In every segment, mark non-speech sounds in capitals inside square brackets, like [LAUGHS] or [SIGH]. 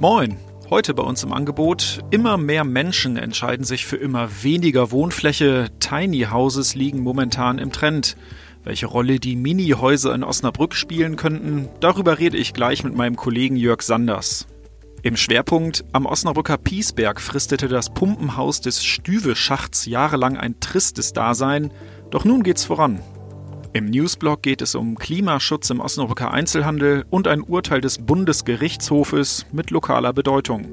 Moin! Heute bei uns im Angebot. Immer mehr Menschen entscheiden sich für immer weniger Wohnfläche. Tiny Houses liegen momentan im Trend. Welche Rolle die Mini-Häuser in Osnabrück spielen könnten, darüber rede ich gleich mit meinem Kollegen Jörg Sanders. Im Schwerpunkt am Osnabrücker Piesberg fristete das Pumpenhaus des Stüwe-Schachts jahrelang ein tristes Dasein, doch nun geht's voran. Im Newsblog geht es um Klimaschutz im Osnabrücker Einzelhandel und ein Urteil des Bundesgerichtshofes mit lokaler Bedeutung.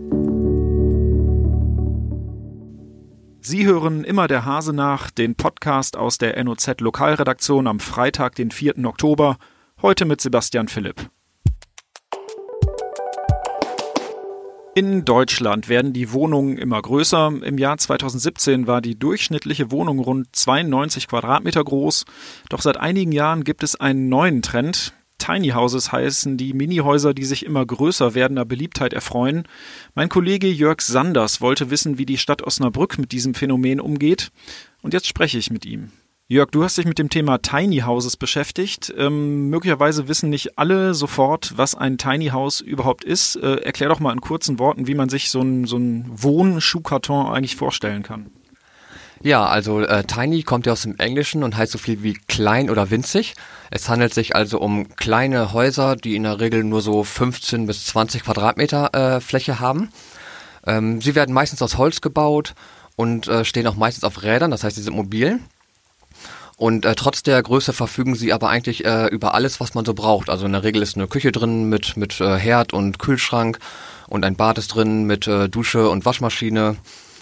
Sie hören immer der Hase nach, den Podcast aus der NOZ Lokalredaktion am Freitag, den 4. Oktober, heute mit Sebastian Philipp. In Deutschland werden die Wohnungen immer größer. Im Jahr 2017 war die durchschnittliche Wohnung rund 92 Quadratmeter groß. Doch seit einigen Jahren gibt es einen neuen Trend. Tiny Houses heißen die Minihäuser, die sich immer größer werdender Beliebtheit erfreuen. Mein Kollege Jörg Sanders wollte wissen, wie die Stadt Osnabrück mit diesem Phänomen umgeht. Und jetzt spreche ich mit ihm. Jörg, du hast dich mit dem Thema Tiny Houses beschäftigt. Ähm, möglicherweise wissen nicht alle sofort, was ein Tiny House überhaupt ist. Äh, erklär doch mal in kurzen Worten, wie man sich so einen so Wohnschuhkarton eigentlich vorstellen kann. Ja, also äh, Tiny kommt ja aus dem Englischen und heißt so viel wie klein oder winzig. Es handelt sich also um kleine Häuser, die in der Regel nur so 15 bis 20 Quadratmeter äh, Fläche haben. Ähm, sie werden meistens aus Holz gebaut und äh, stehen auch meistens auf Rädern, das heißt, sie sind mobil. Und äh, trotz der Größe verfügen sie aber eigentlich äh, über alles, was man so braucht. Also in der Regel ist eine Küche drin mit, mit äh, Herd und Kühlschrank und ein Bad ist drin mit äh, Dusche und Waschmaschine.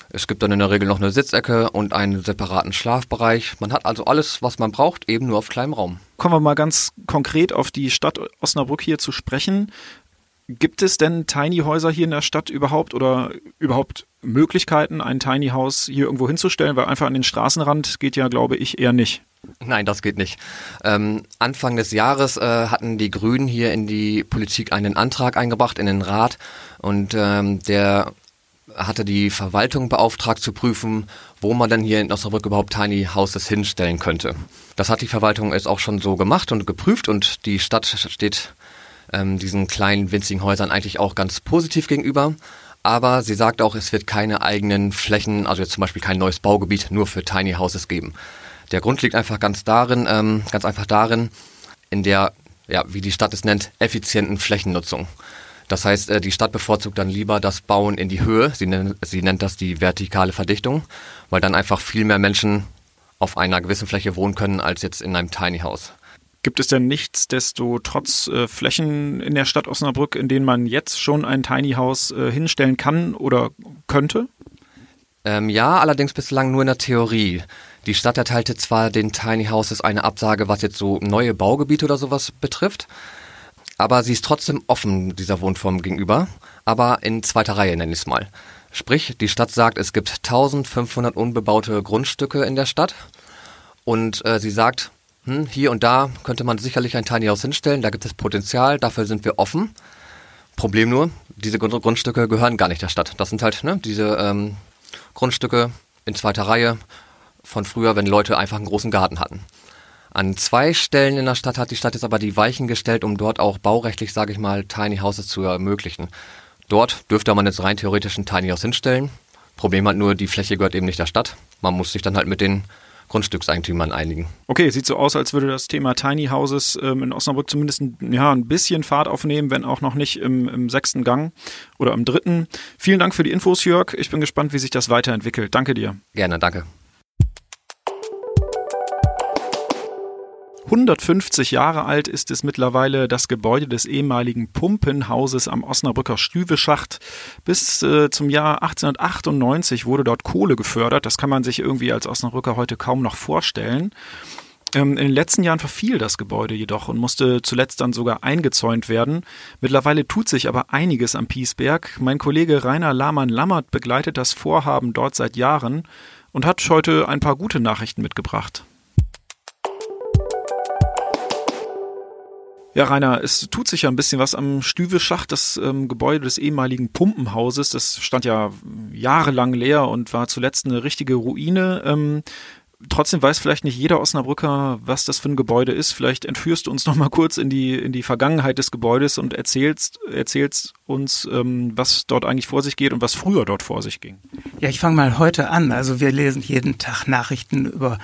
Es gibt dann in der Regel noch eine Sitzecke und einen separaten Schlafbereich. Man hat also alles, was man braucht, eben nur auf kleinem Raum. Kommen wir mal ganz konkret auf die Stadt Osnabrück hier zu sprechen. Gibt es denn Tiny Häuser hier in der Stadt überhaupt oder überhaupt Möglichkeiten, ein Tiny House hier irgendwo hinzustellen? Weil einfach an den Straßenrand geht ja, glaube ich, eher nicht. Nein, das geht nicht. Ähm, Anfang des Jahres äh, hatten die Grünen hier in die Politik einen Antrag eingebracht, in den Rat. Und ähm, der hatte die Verwaltung beauftragt zu prüfen, wo man denn hier in Osnabrück überhaupt Tiny Houses hinstellen könnte. Das hat die Verwaltung jetzt auch schon so gemacht und geprüft und die Stadt steht ähm, diesen kleinen winzigen Häusern eigentlich auch ganz positiv gegenüber. Aber sie sagt auch, es wird keine eigenen Flächen, also jetzt zum Beispiel kein neues Baugebiet nur für Tiny Houses geben. Der Grund liegt einfach ganz darin, ähm, ganz einfach darin, in der, ja, wie die Stadt es nennt, effizienten Flächennutzung. Das heißt, äh, die Stadt bevorzugt dann lieber das Bauen in die Höhe. Sie nennt, sie nennt das die vertikale Verdichtung, weil dann einfach viel mehr Menschen auf einer gewissen Fläche wohnen können als jetzt in einem Tiny House. Gibt es denn nichtsdestotrotz äh, Flächen in der Stadt Osnabrück, in denen man jetzt schon ein Tiny House äh, hinstellen kann oder könnte? Ähm, ja, allerdings bislang nur in der Theorie. Die Stadt erteilte zwar den Tiny Houses eine Absage, was jetzt so neue Baugebiete oder sowas betrifft, aber sie ist trotzdem offen dieser Wohnform gegenüber, aber in zweiter Reihe nenne ich es mal. Sprich, die Stadt sagt, es gibt 1500 unbebaute Grundstücke in der Stadt und äh, sie sagt, hm, hier und da könnte man sicherlich ein Tiny House hinstellen, da gibt es Potenzial, dafür sind wir offen. Problem nur, diese Grundstücke gehören gar nicht der Stadt. Das sind halt ne, diese ähm, Grundstücke in zweiter Reihe von früher, wenn Leute einfach einen großen Garten hatten. An zwei Stellen in der Stadt hat die Stadt jetzt aber die Weichen gestellt, um dort auch baurechtlich, sage ich mal, Tiny Houses zu ermöglichen. Dort dürfte man jetzt rein theoretisch ein Tiny House hinstellen. Problem hat nur, die Fläche gehört eben nicht der Stadt. Man muss sich dann halt mit den Grundstückseigentümern einigen. Okay, sieht so aus, als würde das Thema Tiny Houses ähm, in Osnabrück zumindest ein, ja, ein bisschen Fahrt aufnehmen, wenn auch noch nicht im, im sechsten Gang oder im dritten. Vielen Dank für die Infos, Jörg. Ich bin gespannt, wie sich das weiterentwickelt. Danke dir. Gerne, danke. 150 Jahre alt ist es mittlerweile das Gebäude des ehemaligen Pumpenhauses am Osnabrücker Stüweschacht. Bis äh, zum Jahr 1898 wurde dort Kohle gefördert. Das kann man sich irgendwie als Osnabrücker heute kaum noch vorstellen. Ähm, in den letzten Jahren verfiel das Gebäude jedoch und musste zuletzt dann sogar eingezäunt werden. Mittlerweile tut sich aber einiges am Piesberg. Mein Kollege Rainer Lahmann-Lammert begleitet das Vorhaben dort seit Jahren und hat heute ein paar gute Nachrichten mitgebracht. Ja, Rainer, es tut sich ja ein bisschen was am Stüweschacht, das ähm, Gebäude des ehemaligen Pumpenhauses. Das stand ja jahrelang leer und war zuletzt eine richtige Ruine. Ähm, Trotzdem weiß vielleicht nicht jeder Osnabrücker, was das für ein Gebäude ist. Vielleicht entführst du uns [LAUGHS] noch mal kurz in die, in die Vergangenheit des Gebäudes und erzählst, erzählst uns, ähm, was dort eigentlich vor sich geht und was früher dort vor sich ging. Ja, ich fange mal heute an. Also wir lesen jeden Tag Nachrichten über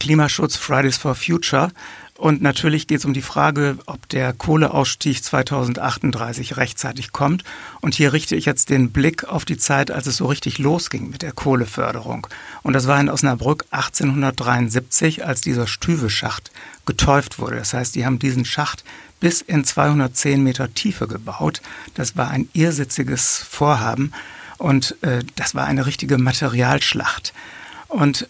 Klimaschutz, Fridays for Future. Und natürlich geht es um die Frage, ob der Kohleausstieg 2038 rechtzeitig kommt. Und hier richte ich jetzt den Blick auf die Zeit, als es so richtig losging mit der Kohleförderung. Und das war in Osnabrück 1873, als dieser Stüveschacht getäuft wurde. Das heißt, die haben diesen Schacht bis in 210 Meter Tiefe gebaut. Das war ein irrsitziges Vorhaben und äh, das war eine richtige Materialschlacht. Und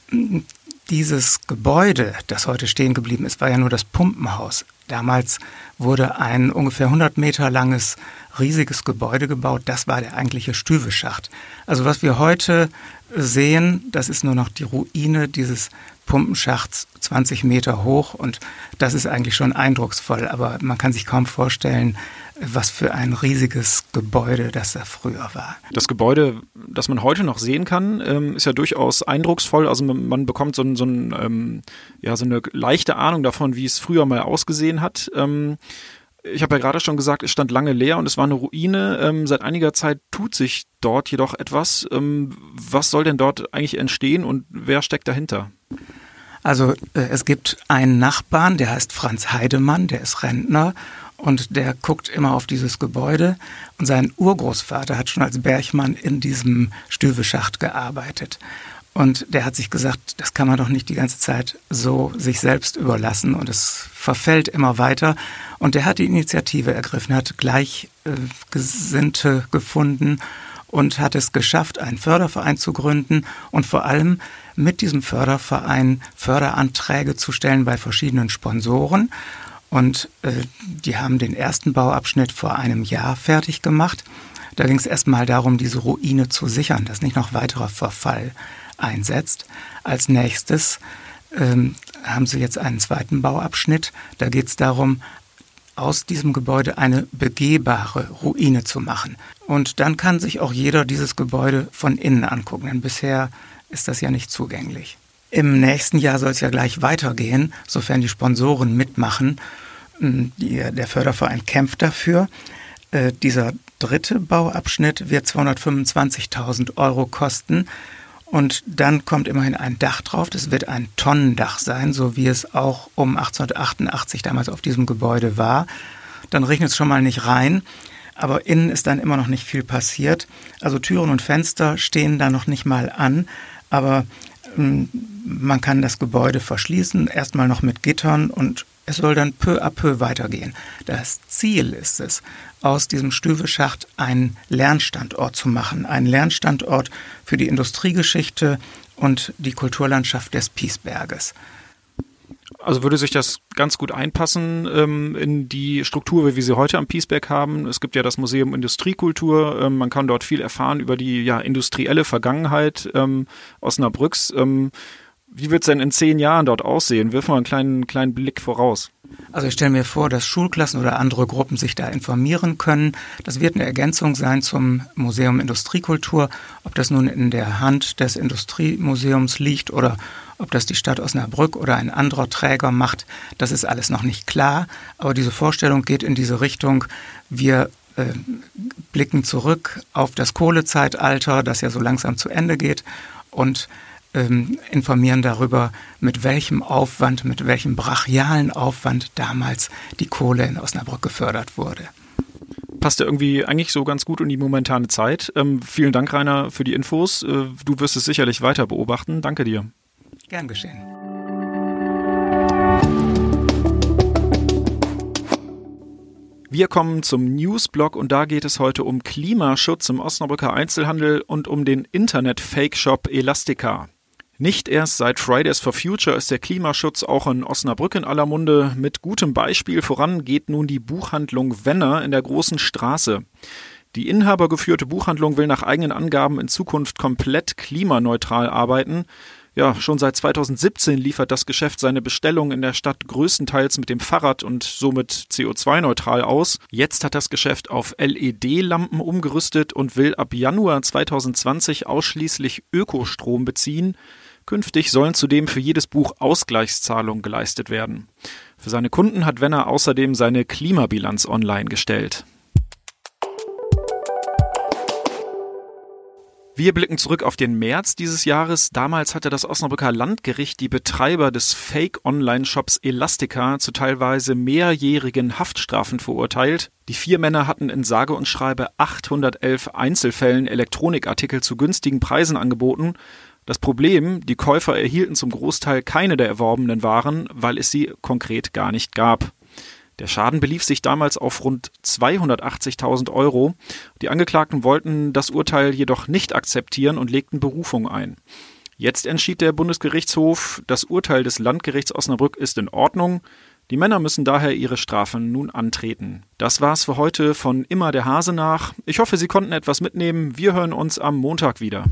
dieses Gebäude, das heute stehen geblieben ist, war ja nur das Pumpenhaus. Damals wurde ein ungefähr 100 Meter langes, riesiges Gebäude gebaut. Das war der eigentliche Stüveschacht. Also was wir heute sehen, das ist nur noch die Ruine dieses Pumpenschachts 20 Meter hoch und das ist eigentlich schon eindrucksvoll, aber man kann sich kaum vorstellen, was für ein riesiges Gebäude das da früher war. Das Gebäude, das man heute noch sehen kann, ähm, ist ja durchaus eindrucksvoll. Also man, bekommt so, ein, so, ein, ähm, ja, so eine leichte Ahnung davon, wie es früher mal ausgesehen hat. Ähm, ich habe ja gerade schon gesagt, es stand lange leer und es war eine Ruine. Seit einiger Zeit tut sich dort jedoch etwas. Was soll denn dort eigentlich entstehen und wer steckt dahinter? Also äh, es gibt einen Nachbarn, der heißt Franz Heidemann, der ist Rentner und der guckt immer auf dieses Gebäude. Und sein Urgroßvater hat schon als Bergmann in diesem Stüveschacht gearbeitet. Und der hat sich gesagt, das kann man doch nicht die ganze Zeit so sich selbst überlassen und es verfällt immer weiter. Und der hat die Initiative ergriffen, hat Gleichgesinnte gefunden und hat es geschafft, einen Förderverein zu gründen und vor allem mit diesem Förderverein Förderanträge zu stellen bei verschiedenen Sponsoren. Und äh, die haben den ersten Bauabschnitt vor einem Jahr fertig gemacht. Da ging es erstmal darum, diese Ruine zu sichern, dass nicht noch weiterer Verfall einsetzt. Als nächstes ähm, haben sie jetzt einen zweiten Bauabschnitt. Da geht es darum, aus diesem Gebäude eine begehbare Ruine zu machen. Und dann kann sich auch jeder dieses Gebäude von innen angucken, denn bisher ist das ja nicht zugänglich. Im nächsten Jahr soll es ja gleich weitergehen, sofern die Sponsoren mitmachen. Hm, die, der Förderverein kämpft dafür. Äh, dieser dritte Bauabschnitt wird 225.000 Euro kosten. Und dann kommt immerhin ein Dach drauf. Das wird ein Tonnendach sein, so wie es auch um 1888 damals auf diesem Gebäude war. Dann regnet es schon mal nicht rein. Aber innen ist dann immer noch nicht viel passiert. Also Türen und Fenster stehen da noch nicht mal an. Aber man kann das Gebäude verschließen, erstmal noch mit Gittern und es soll dann peu à peu weitergehen. Das Ziel ist es, aus diesem Stüveschacht einen Lernstandort zu machen, einen Lernstandort für die Industriegeschichte und die Kulturlandschaft des Piesberges. Also würde sich das ganz gut einpassen ähm, in die Struktur, wie wir sie heute am Piesberg haben. Es gibt ja das Museum Industriekultur. Ähm, man kann dort viel erfahren über die ja, industrielle Vergangenheit ähm, Osnabrücks. Ähm, wie wird es denn in zehn Jahren dort aussehen? Wirf mal einen kleinen, kleinen Blick voraus. Also ich stelle mir vor, dass Schulklassen oder andere Gruppen sich da informieren können. Das wird eine Ergänzung sein zum Museum Industriekultur. Ob das nun in der Hand des Industriemuseums liegt oder ob das die Stadt Osnabrück oder ein anderer Träger macht, das ist alles noch nicht klar. Aber diese Vorstellung geht in diese Richtung. Wir äh, blicken zurück auf das Kohlezeitalter, das ja so langsam zu Ende geht und ähm, informieren darüber, mit welchem Aufwand, mit welchem brachialen Aufwand damals die Kohle in Osnabrück gefördert wurde. Passt ja irgendwie eigentlich so ganz gut in die momentane Zeit. Ähm, vielen Dank, Rainer, für die Infos. Äh, du wirst es sicherlich weiter beobachten. Danke dir. Gern geschehen. Wir kommen zum Newsblog und da geht es heute um Klimaschutz im Osnabrücker Einzelhandel und um den Internet-Fake-Shop Elastica. Nicht erst seit Fridays for Future ist der Klimaschutz auch in Osnabrück in aller Munde. Mit gutem Beispiel voran geht nun die Buchhandlung Wenner in der Großen Straße. Die inhabergeführte Buchhandlung will nach eigenen Angaben in Zukunft komplett klimaneutral arbeiten. Ja, schon seit 2017 liefert das Geschäft seine Bestellungen in der Stadt größtenteils mit dem Fahrrad und somit CO2-neutral aus. Jetzt hat das Geschäft auf LED-Lampen umgerüstet und will ab Januar 2020 ausschließlich Ökostrom beziehen. Künftig sollen zudem für jedes Buch Ausgleichszahlungen geleistet werden. Für seine Kunden hat Wenner außerdem seine Klimabilanz online gestellt. Wir blicken zurück auf den März dieses Jahres. Damals hatte das Osnabrücker Landgericht die Betreiber des Fake-Online-Shops Elastica zu teilweise mehrjährigen Haftstrafen verurteilt. Die vier Männer hatten in sage und schreibe 811 Einzelfällen Elektronikartikel zu günstigen Preisen angeboten. Das Problem, die Käufer erhielten zum Großteil keine der erworbenen Waren, weil es sie konkret gar nicht gab. Der Schaden belief sich damals auf rund 280.000 Euro. Die Angeklagten wollten das Urteil jedoch nicht akzeptieren und legten Berufung ein. Jetzt entschied der Bundesgerichtshof, das Urteil des Landgerichts Osnabrück ist in Ordnung. Die Männer müssen daher ihre Strafen nun antreten. Das war's für heute von Immer der Hase nach. Ich hoffe, Sie konnten etwas mitnehmen. Wir hören uns am Montag wieder.